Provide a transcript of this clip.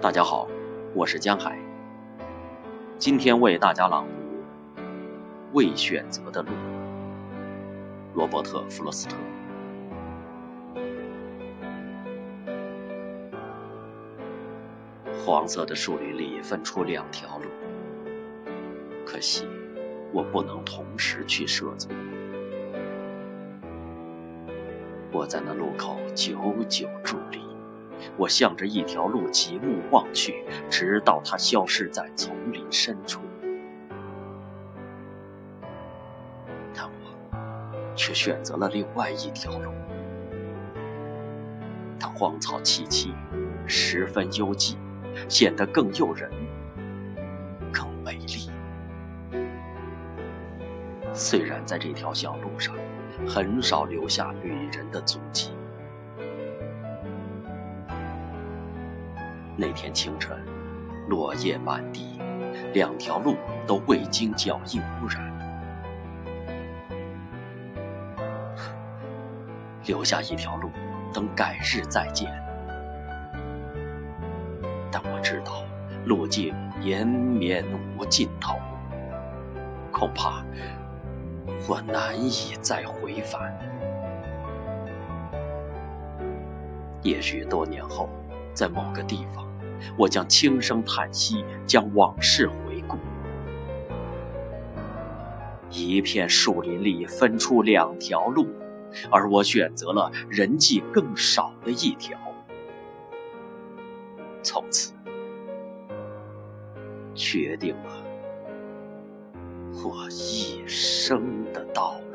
大家好，我是江海。今天为大家朗读《未选择的路》，罗伯特·弗罗斯特。黄色的树林里分出两条路，可惜我不能同时去涉足。我在那路口久久伫立。我向着一条路极目望去，直到它消失在丛林深处。但我却选择了另外一条路，它荒草萋萋，十分幽寂，显得更诱人、更美丽。虽然在这条小路上，很少留下旅人的足迹。那天清晨，落叶满地，两条路都未经脚印污染。留下一条路，等改日再见。但我知道，路径延绵无尽头，恐怕我难以再回返。也许多年后，在某个地方。我将轻声叹息，将往事回顾。一片树林里分出两条路，而我选择了人迹更少的一条。从此，决定了我一生的道路。